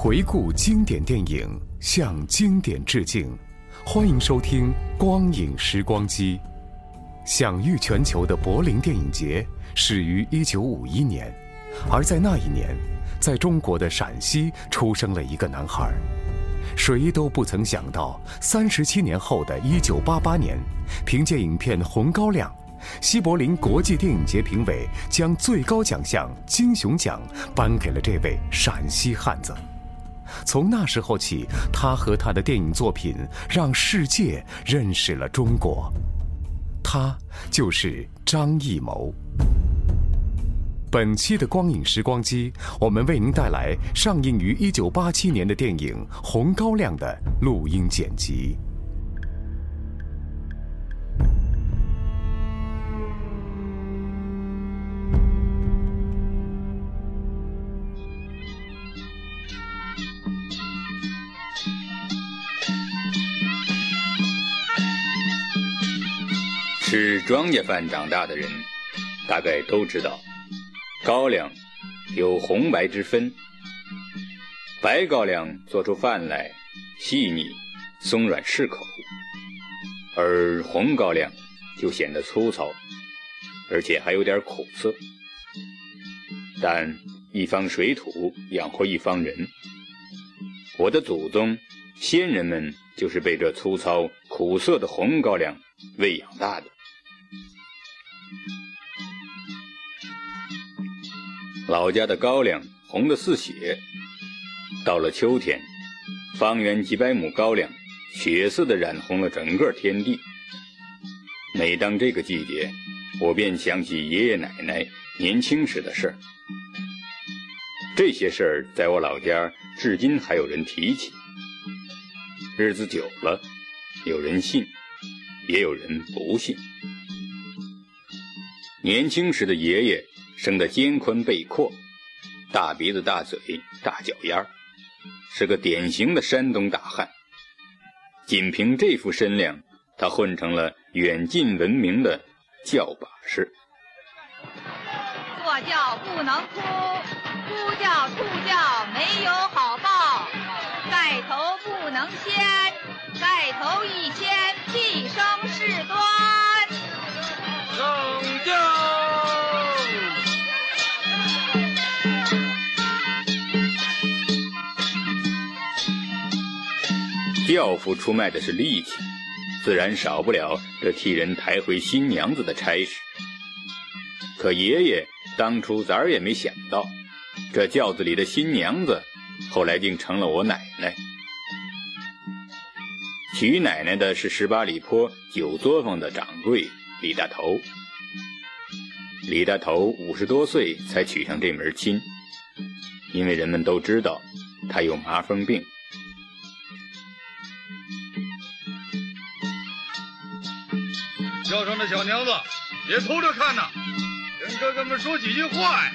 回顾经典电影，向经典致敬。欢迎收听《光影时光机》。享誉全球的柏林电影节始于1951年，而在那一年，在中国的陕西出生了一个男孩。谁都不曾想到，三十七年后的一九八八年，凭借影片《红高粱》，西柏林国际电影节评委将最高奖项金熊奖颁给了这位陕西汉子。从那时候起，他和他的电影作品让世界认识了中国。他就是张艺谋。本期的光影时光机，我们为您带来上映于1987年的电影《红高粱》的录音剪辑。庄稼饭长大的人，大概都知道，高粱有红白之分。白高粱做出饭来细腻、松软适口，而红高粱就显得粗糙，而且还有点苦涩。但一方水土养活一方人，我的祖宗、先人们就是被这粗糙苦涩的红高粱喂养大的。老家的高粱红的似血，到了秋天，方圆几百亩高粱血色的染红了整个天地。每当这个季节，我便想起爷爷奶奶年轻时的事儿。这些事儿在我老家至今还有人提起。日子久了，有人信，也有人不信。年轻时的爷爷。生得肩宽背阔，大鼻子、大嘴、大脚丫是个典型的山东大汉。仅凭这副身量，他混成了远近闻名的叫把式。坐轿不能哭，哭叫兔叫没有好报，盖头不能掀，轿夫出卖的是力气，自然少不了这替人抬回新娘子的差事。可爷爷当初咋儿也没想到，这轿子里的新娘子，后来竟成了我奶奶。娶奶奶的是十八里坡酒作坊的掌柜李大头。李大头五十多岁才娶上这门亲，因为人们都知道他有麻风病。小娘子，别偷着看呐，跟哥哥们说几句话呀。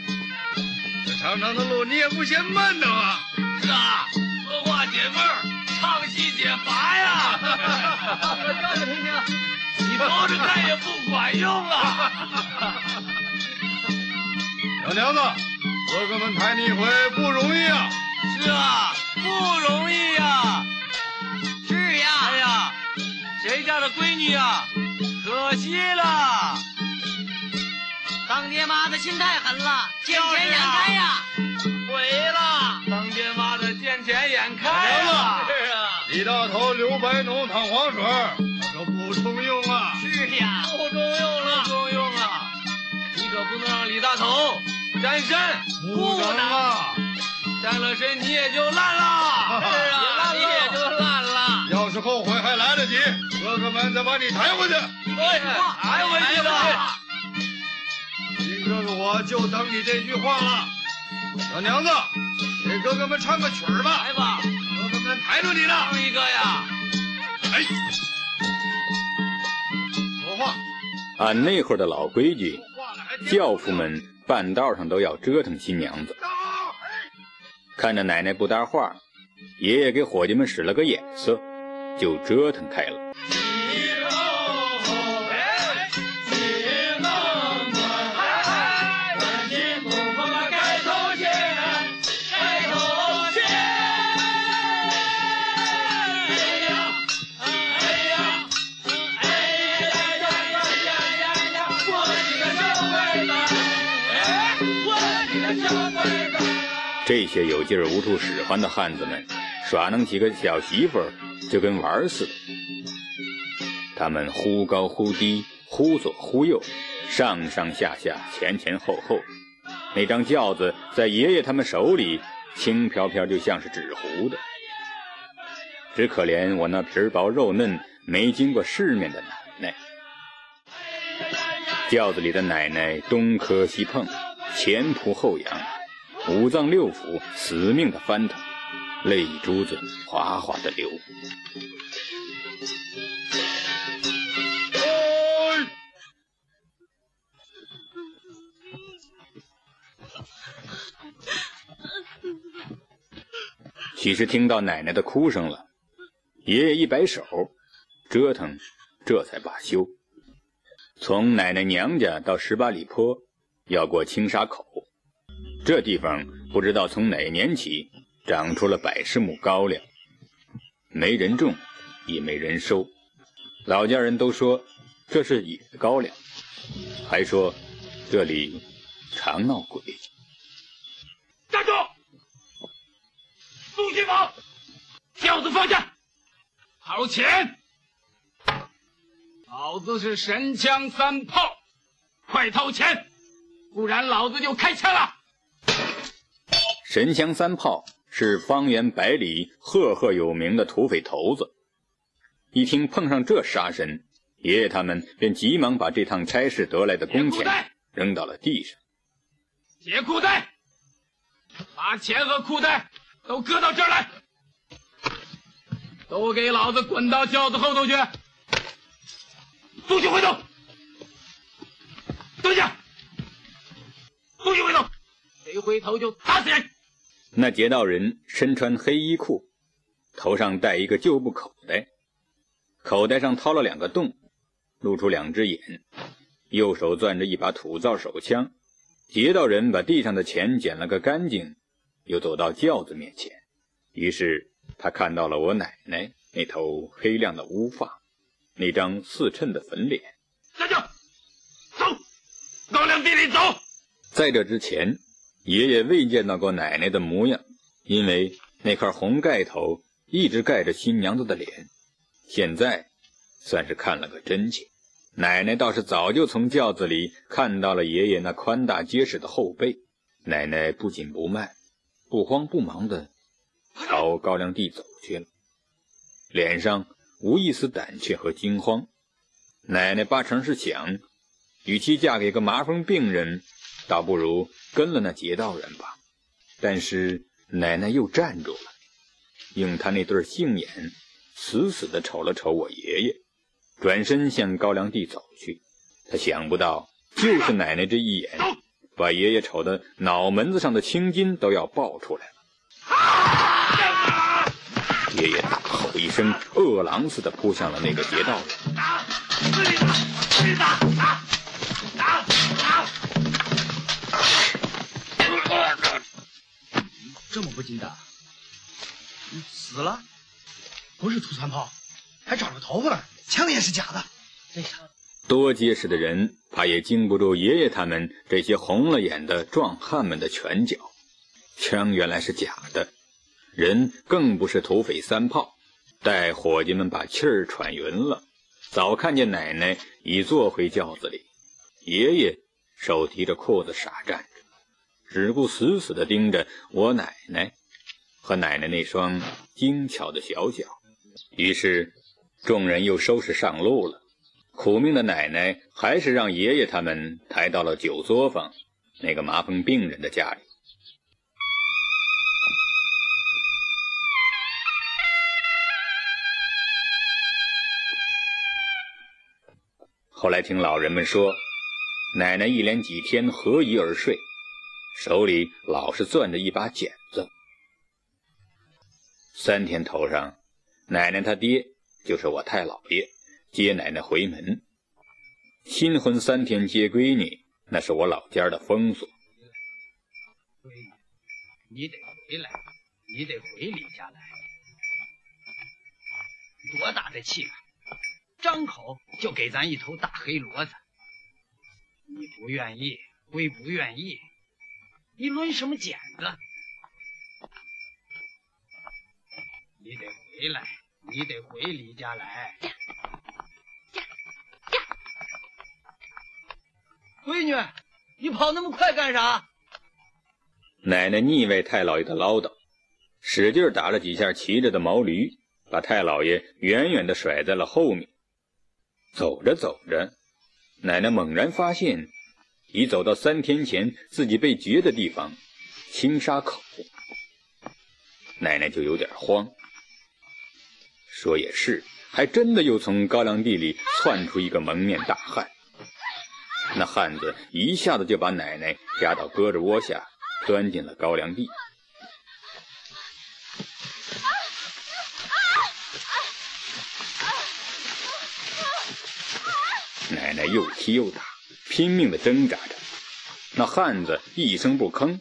这长长的路你也不嫌闷的吗？是啊，说话解闷儿，唱戏解乏呀。你听听，你偷着看也不管用啊。小娘子，哥哥们抬你一回不容易啊。是啊，不容易呀。是呀。哎呀，谁家的闺女啊？可惜了，当爹妈的心太狠了，见钱眼开呀！毁了，当爹妈的见钱眼开呀！李大头刘白农淌黄水，可不中用啊！是呀，不中用了，不中用了！你可不能让李大头沾身，不能啊！沾了身你也就烂了。是啊，你也就烂了。哥哥们再把你抬回去。对，抬回去吧。金哥哥，我就等你这句话了。小娘子，给哥哥们唱个曲儿吧。来吧。哥哥们抬着你呢，唱一个呀！哎，说话。按那会儿的老规矩，轿夫们半道上都要折腾新娘子。看着奶奶不搭话，爷爷给伙计们使了个眼色，就折腾开了。这些有劲儿无处使唤的汉子们，耍弄起个小媳妇儿就跟玩儿似的。他们忽高忽低，忽左忽右，上上下下，前前后后。那张轿子在爷爷他们手里轻飘飘，就像是纸糊的。只可怜我那皮薄肉嫩、没经过世面的奶奶。轿子里的奶奶东磕西碰，前仆后仰。五脏六腑死命的翻腾，泪珠子哗哗的流。其实听到奶奶的哭声了，爷爷一摆手，折腾这才罢休。从奶奶娘家到十八里坡，要过青沙口。这地方不知道从哪年起长出了百十亩高粱，没人种，也没人收。老家人都说这是野高粱，还说这里常闹鬼。站住！宋金宝，轿子放下，掏钱！老子是神枪三炮，快掏钱，不然老子就开枪了。神枪三炮是方圆百里赫赫有名的土匪头子。一听碰上这杀神，爷爷他们便急忙把这趟差事得来的工钱扔到了地上。解裤带，把钱和裤带都搁到这儿来，都给老子滚到轿子后头去！不许回头！蹲下！不许回头！谁回头就打死人！那劫道人身穿黑衣裤，头上戴一个旧布口袋，口袋上掏了两个洞，露出两只眼，右手攥着一把土造手枪。劫道人把地上的钱捡了个干净，又走到轿子面前。于是他看到了我奶奶那头黑亮的乌发，那张四衬的粉脸。站住！走，高粱地里走。在这之前。爷爷未见到过奶奶的模样，因为那块红盖头一直盖着新娘子的脸。现在算是看了个真切。奶奶倒是早就从轿子里看到了爷爷那宽大结实的后背。奶奶不紧不慢、不慌不忙地朝高粱地走去了，脸上无一丝胆怯和惊慌。奶奶八成是想，与其嫁给个麻风病人。倒不如跟了那劫道人吧，但是奶奶又站住了，用她那对杏眼死死地瞅了瞅我爷爷，转身向高粱地走去。他想不到，就是奶奶这一眼，把爷爷瞅得脑门子上的青筋都要爆出来了。爷爷大吼一声，饿狼似的扑向了那个劫道人。这么不经的，死了，不是土三炮，还长着头发呢，枪也是假的。哎呀，多结实的人，怕也经不住爷爷他们这些红了眼的壮汉们的拳脚。枪原来是假的，人更不是土匪三炮，待伙计们把气儿喘匀了，早看见奶奶已坐回轿子里，爷爷手提着裤子傻站着，只顾死死地盯着我奶奶和奶奶那双精巧的小脚。于是，众人又收拾上路了。苦命的奶奶还是让爷爷他们抬到了酒作坊那个麻风病人的家里。后来听老人们说，奶奶一连几天合衣而睡，手里老是攥着一把剪子。三天头上，奶奶她爹就是我太姥爷接奶奶回门。新婚三天接闺女，那是我老家的风俗。闺女，你得回来，你得回李家来。多大的气啊！张口就给咱一头大黑骡子，你不愿意归不愿意，你抡什么剪子？你得回来，你得回李家来。闺女，你跑那么快干啥？奶奶腻歪太老爷的唠叨，使劲打了几下骑着的毛驴，把太老爷远远的甩在了后面。走着走着，奶奶猛然发现，已走到三天前自己被掘的地方——青沙口。奶奶就有点慌。说也是，还真的又从高粱地里窜出一个蒙面大汉。那汉子一下子就把奶奶压到胳肢窝下，钻进了高粱地。奶奶又踢又打，拼命的挣扎着。那汉子一声不吭，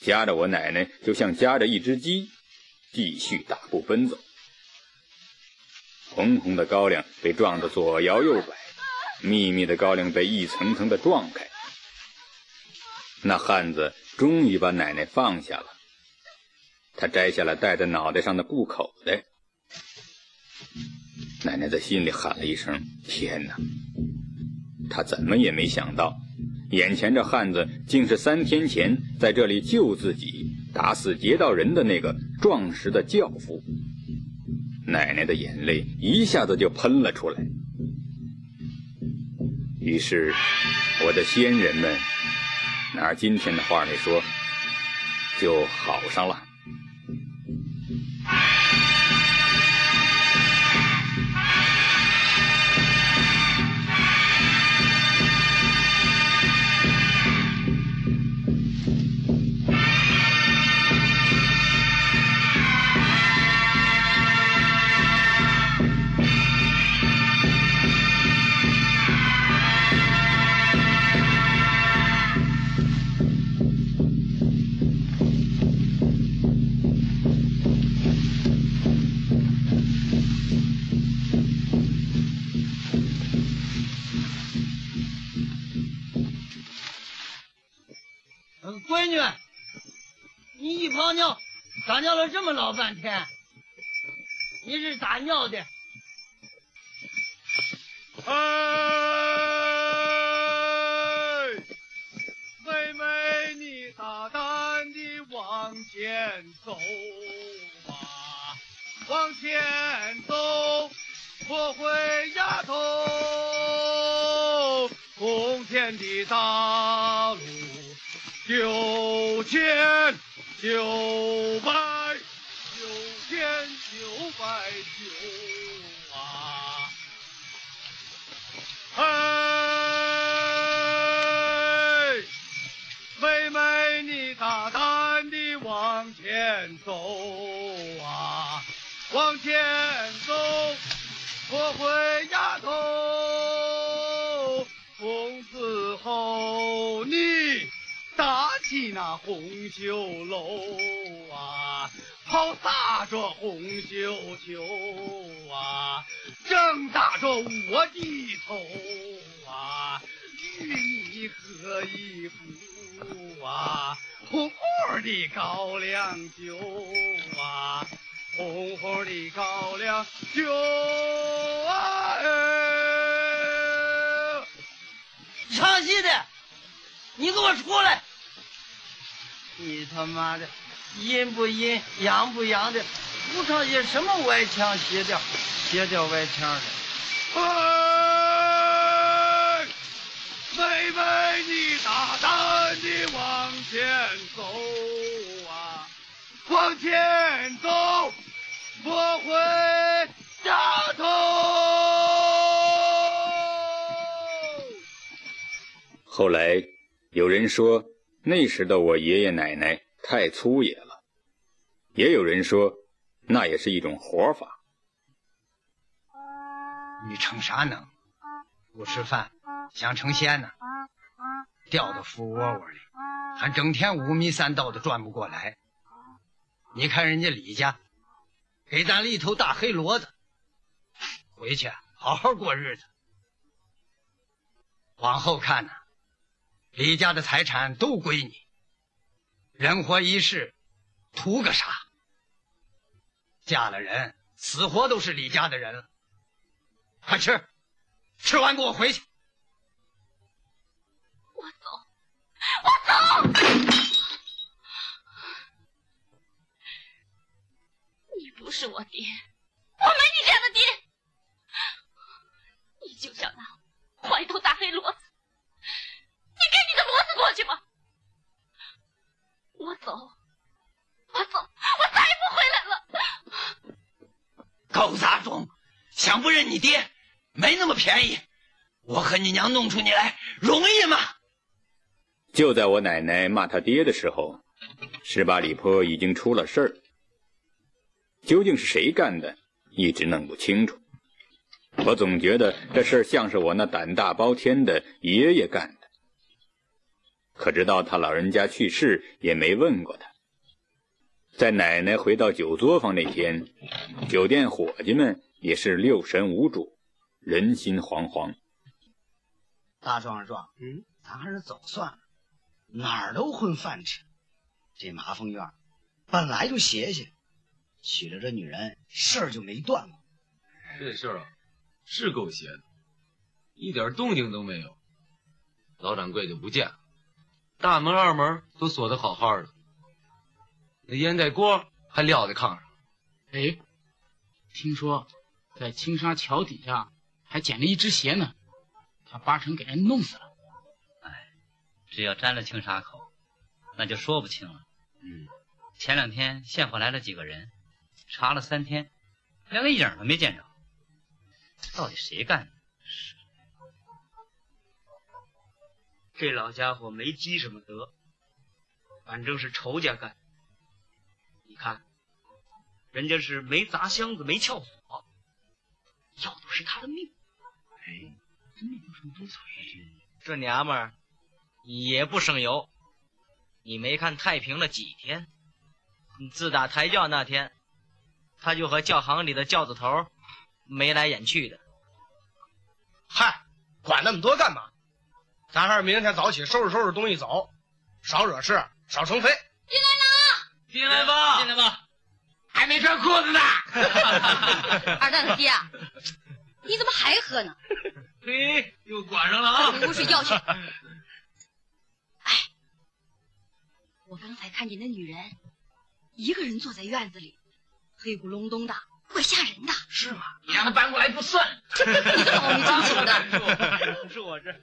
夹着我奶奶就像夹着一只鸡，继续大步奔走。红红的高粱被撞得左摇右摆，密密的高粱被一层层的撞开。那汉子终于把奶奶放下了。他摘下了戴在脑袋上的布口袋。奶奶在心里喊了一声：“天哪！”他怎么也没想到，眼前这汉子竟是三天前在这里救自己、打死劫道人的那个壮实的教父。奶奶的眼泪一下子就喷了出来。于是，我的先人们，拿今天的话来说，就好上了。泡尿，撒尿了这么老半天，你是咋尿的？哎，妹妹，你大胆地往前走吧，往前走，不回丫头，红天的大路。九千九百九千九百九啊！哎，妹妹，你大胆地往前走啊，往前走，我会丫头，从此后你。那红袖楼啊，抛洒着红绣球啊，正打着我的头啊，与你喝一壶啊，红红的高粱酒啊，红红的高粱酒啊！唱戏的，你给我出来！你他妈的，阴不阴，阳不阳的，不唱些什么歪腔邪调，邪调歪腔的。哎，妹妹，你大胆地往前走啊，往前走，不会掉头。后来有人说，那时的我爷爷奶奶太粗野了，也有人说，那也是一种活法。你成啥能？不吃饭想成仙呢？掉到腐窝窝里，还整天五迷三道的转不过来。你看人家李家，给咱了一头大黑骡子，回去好好过日子。往后看呢，李家的财产都归你，人活一世，图个啥？嫁了人，死活都是李家的人了。快吃，吃完给我回去。我走，我走。你不是我爹，我没你这样的爹。你就想拿坏头大黑骡子，骡子过去吧。我走，我走，我再也不回来了。狗杂种，想不认你爹，没那么便宜。我和你娘弄出你来，容易吗？就在我奶奶骂他爹的时候，十八里坡已经出了事儿。究竟是谁干的，一直弄不清楚。我总觉得这事儿像是我那胆大包天的爷爷干的。可直到他老人家去世，也没问过他。在奶奶回到酒作坊那天，酒店伙计们也是六神无主，人心惶惶。大壮壮，嗯，咱还是走算了，哪儿都混饭吃。这麻风院本来就邪邪，娶了这女人，事儿就没断过。这事儿啊，是够邪的，一点动静都没有。老掌柜就不见了，大门二门都锁得好好的，那烟袋锅还撂在炕上。哎，听说在青沙桥底下还捡了一只鞋呢，他八成给人弄死了。哎，只要沾了青沙口，那就说不清了。嗯，前两天县府来了几个人，查了三天，连个影都没见着。到底谁干的？这老家伙没积什么德，反正是仇家干。你看，人家是没砸箱子，没撬锁，要的是他的命。哎，这命有什么不错？这娘们儿也不省油。你没看太平了几天？自打抬轿那天，他就和教行里的轿子头眉来眼去的。嗨，管那么多干嘛？咱还是明天早起收拾收拾东西走，少惹事，少成非。进来啦！进来吧，进来吧，还没穿裤子呢。二蛋他爹啊，你怎么还喝呢？嘿，又管上了啊！回屋睡觉去。哎，我刚才看见那女人一个人坐在院子里，黑咕隆咚的，怪吓人的。是吗？你让她搬过来不算。你个老没正经的。是我这。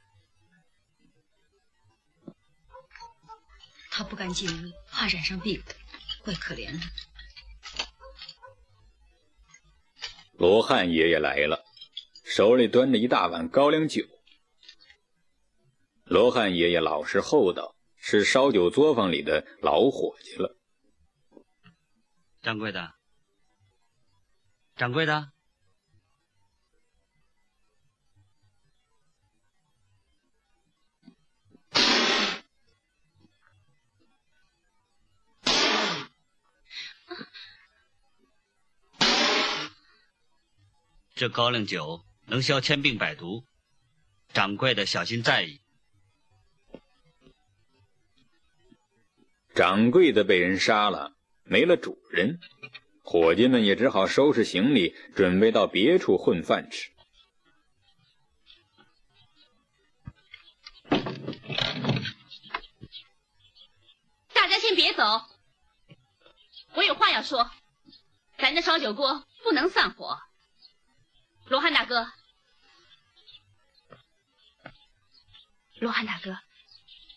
他不敢进屋，怕染上病，怪可怜的。罗汉爷爷来了，手里端着一大碗高粱酒。罗汉爷爷老实厚道，是烧酒作坊里的老伙计了。掌柜的，掌柜的，这高粱酒能消千病百毒，掌柜的小心在意。掌柜的被人杀了，没了主人，伙计们也只好收拾行李，准备到别处混饭吃。大家先别走，我有话要说。咱这烧酒锅不能散伙。罗汉大哥，罗汉大哥，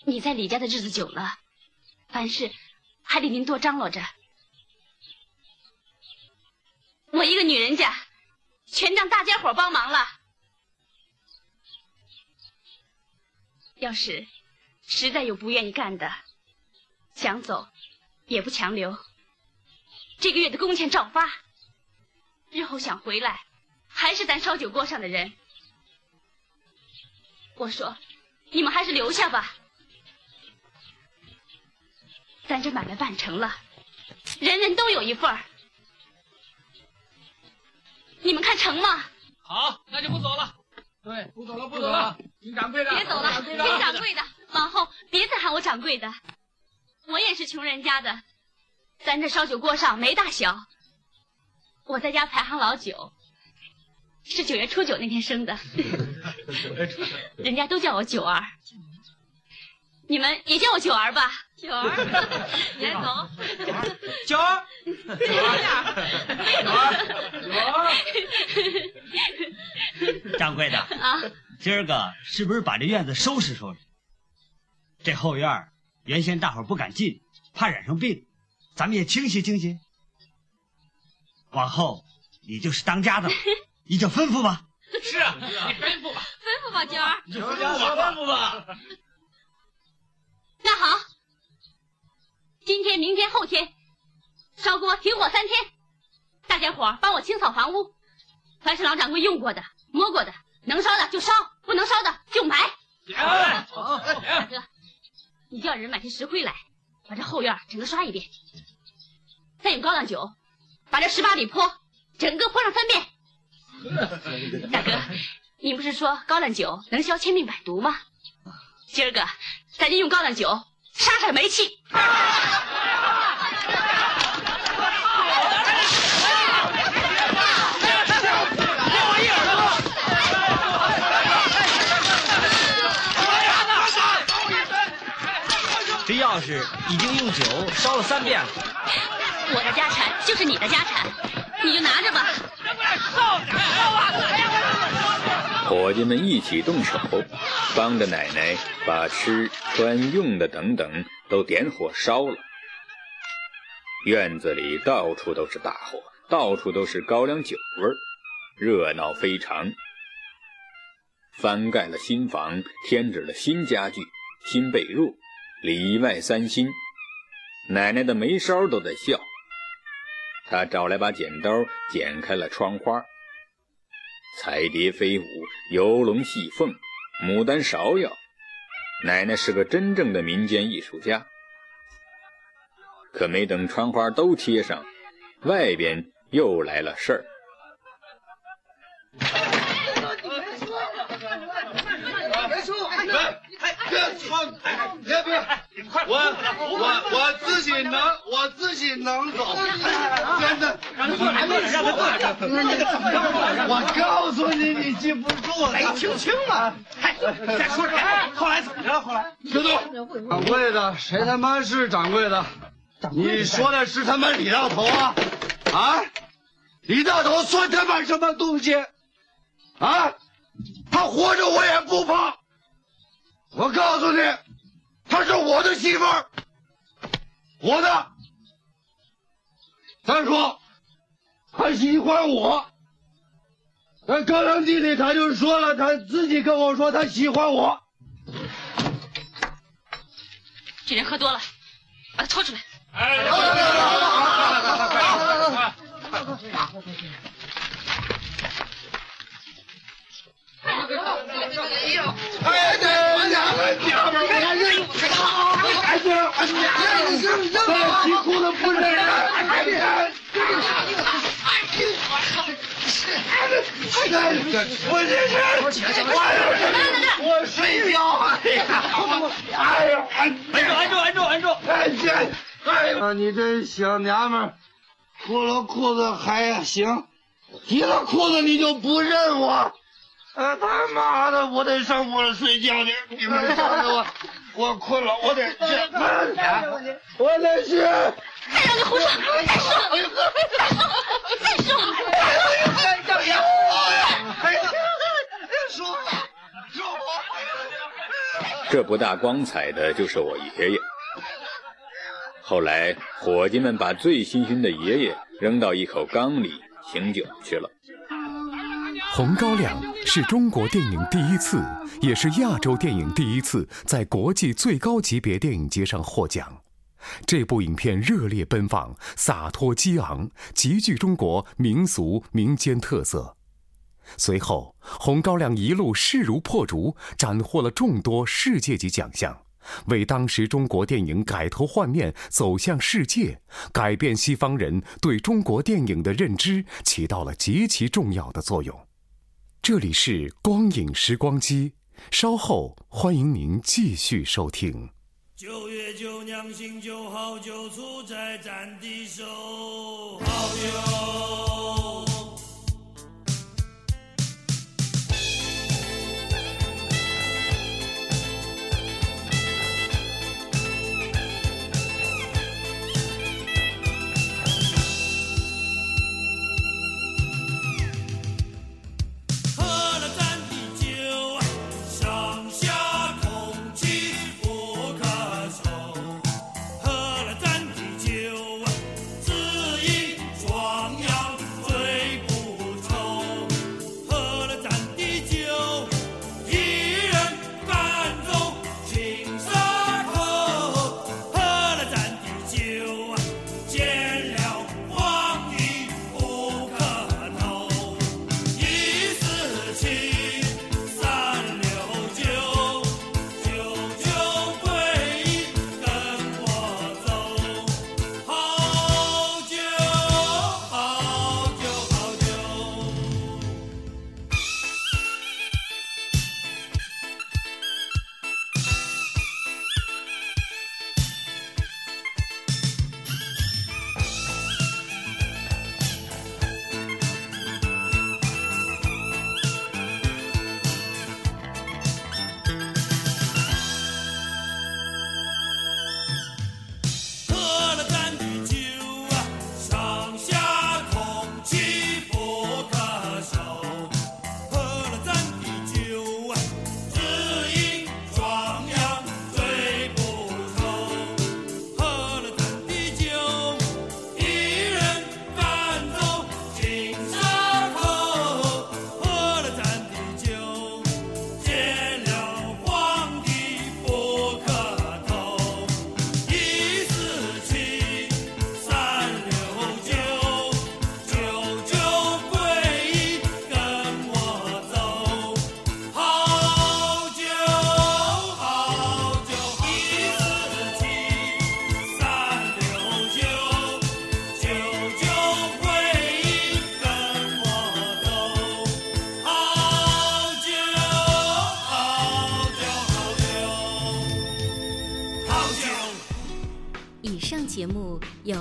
你在李家的日子久了，凡事还得您多张罗着。我一个女人家，全仗大家伙帮忙了。要是实在有不愿意干的，想走也不强留。这个月的工钱照发。日后想回来，还是咱烧酒锅上的人。我说，你们还是留下吧。咱这买卖办成了，人人都有一份儿。你们看成吗？好，那就不走了。对，不走了，不走了。听掌柜的，别走了，听掌柜的，往后别再喊我掌柜的。我也是穷人家的，咱这烧酒锅上没大小。我在家排行老九，是九月初九那天生的，人家都叫我九儿。你们也叫我九儿吧，九儿，来走，九儿，九儿，掌柜的啊，今儿个是不是把这院子收拾收拾？这后院原先大伙不敢进，怕染上病，咱们也清洗清洗。往后你就是当家的了，你就吩咐吧。是啊，你吩咐吧，吩咐吧，娟儿，你吩咐吧，吩咐吧。那好，今天、明天、后天，烧锅停火三天，大家伙帮我清扫房屋，凡是老掌柜用过的、摸过的，能烧的就烧，不能烧的就埋。大哥，你叫人买些石灰来，把这后院整个刷一遍，再用高粱酒把这十八里坡整个泼上三遍。大哥，你不是说高粱酒能消千病百毒吗？今儿个。咱就用高粱酒杀杀霉气。这钥匙已经用酒烧了三遍了。我的家产就是你的家产，你就拿着吧。伙计们一起动手，帮着奶奶把吃、穿、用的等等都点火烧了。院子里到处都是大火，到处都是高粱酒味儿，热闹非常。翻盖了新房，添置了新家具、新被褥，里外三新。奶奶的眉梢都在笑。她找来把剪刀，剪开了窗花。彩蝶飞舞，游龙戏凤，牡丹芍药。奶奶是个真正的民间艺术家。可没等窗花都贴上，外边又来了事儿。别闯！别别！我我我自己能，我自己能走。真的，我告诉你，你记不住了。没听清吗？再说啥？后来怎么着？后来，别动！掌柜的，谁他妈是掌柜的？你说的是他妈李大头啊？啊？李大头算他妈什么东西？啊？他活着我也不怕。我告诉你，她是我的媳妇儿，我的。再说，他喜欢我，在高粱地里他就说了，他自己跟我说他喜欢我。这人喝多了，把他拖出来。哎，哎，对。娘们儿，哎呀，哎呀，哎呀，啼哭的不是人，哎呀，我这是，我我睡觉，哎呀，哎呀，安住，哎住，哎住，哎住，哎呀，哎呀，你这小娘们，脱了裤子还行，提了裤子你就不认我。呃，他妈的，我得上屋睡觉去。你们瞧着我，我困了，我得去。我得去。再让你胡说，再说，再说，再说。哎呀，哎呀，说说这不大光彩的就是我爷爷。后来，伙计们把醉醺醺的爷爷扔到一口缸里醒酒去了。《红高粱》是中国电影第一次，也是亚洲电影第一次在国际最高级别电影节上获奖。这部影片热烈奔放、洒脱激昂，极具中国民俗民间特色。随后，《红高粱》一路势如破竹，斩获了众多世界级奖项，为当时中国电影改头换面、走向世界、改变西方人对中国电影的认知起到了极其重要的作用。这里是光影时光机，稍后欢迎您继续收听。九月九娘醒酒好酒出在战地手好酒。